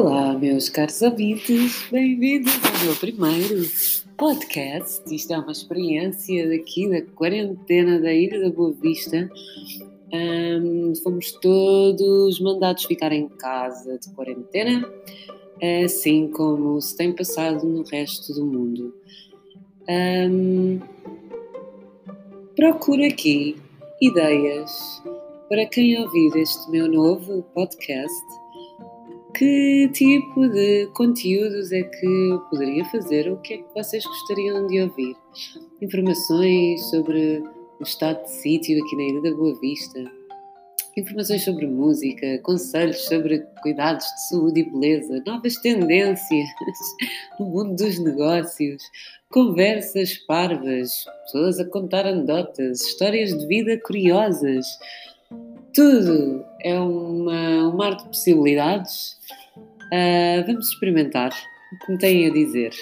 Olá, meus caros ouvintes, bem-vindos ao meu primeiro podcast. Isto é uma experiência daqui da quarentena da Ilha da Boa Vista. Um, fomos todos mandados ficar em casa de quarentena, assim como se tem passado no resto do mundo. Um, procuro aqui ideias para quem ouvir este meu novo podcast que tipo de conteúdos é que eu poderia fazer? O que é que vocês gostariam de ouvir? Informações sobre o estado de sítio aqui na Ilha da Boa Vista, informações sobre música, conselhos sobre cuidados de saúde e beleza, novas tendências no mundo dos negócios, conversas parvas, pessoas a contar anedotas, histórias de vida curiosas. Tudo é uma, um mar de possibilidades Uh, vamos experimentar o que me têm a dizer.